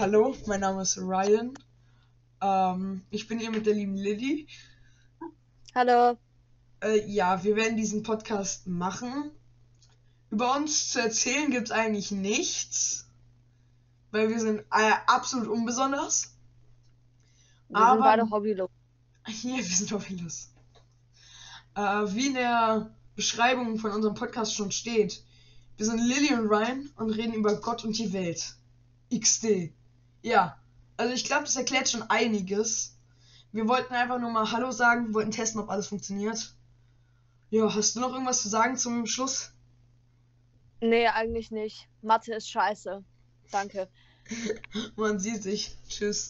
Hallo, mein Name ist Ryan. Ähm, ich bin hier mit der lieben Lilly. Hallo. Äh, ja, wir werden diesen Podcast machen. Über uns zu erzählen gibt es eigentlich nichts, weil wir sind äh, absolut unbesonders. Wir sind Aber- beide hobbylos. Hier, wir sind hobbylos. Äh, wie in der Beschreibung von unserem Podcast schon steht, wir sind Lilly und Ryan und reden über Gott und die Welt. XD. Ja, also ich glaube, das erklärt schon einiges. Wir wollten einfach nur mal Hallo sagen, wollten testen, ob alles funktioniert. Ja, hast du noch irgendwas zu sagen zum Schluss? Nee, eigentlich nicht. Mathe ist scheiße. Danke. Man sieht sich. Tschüss.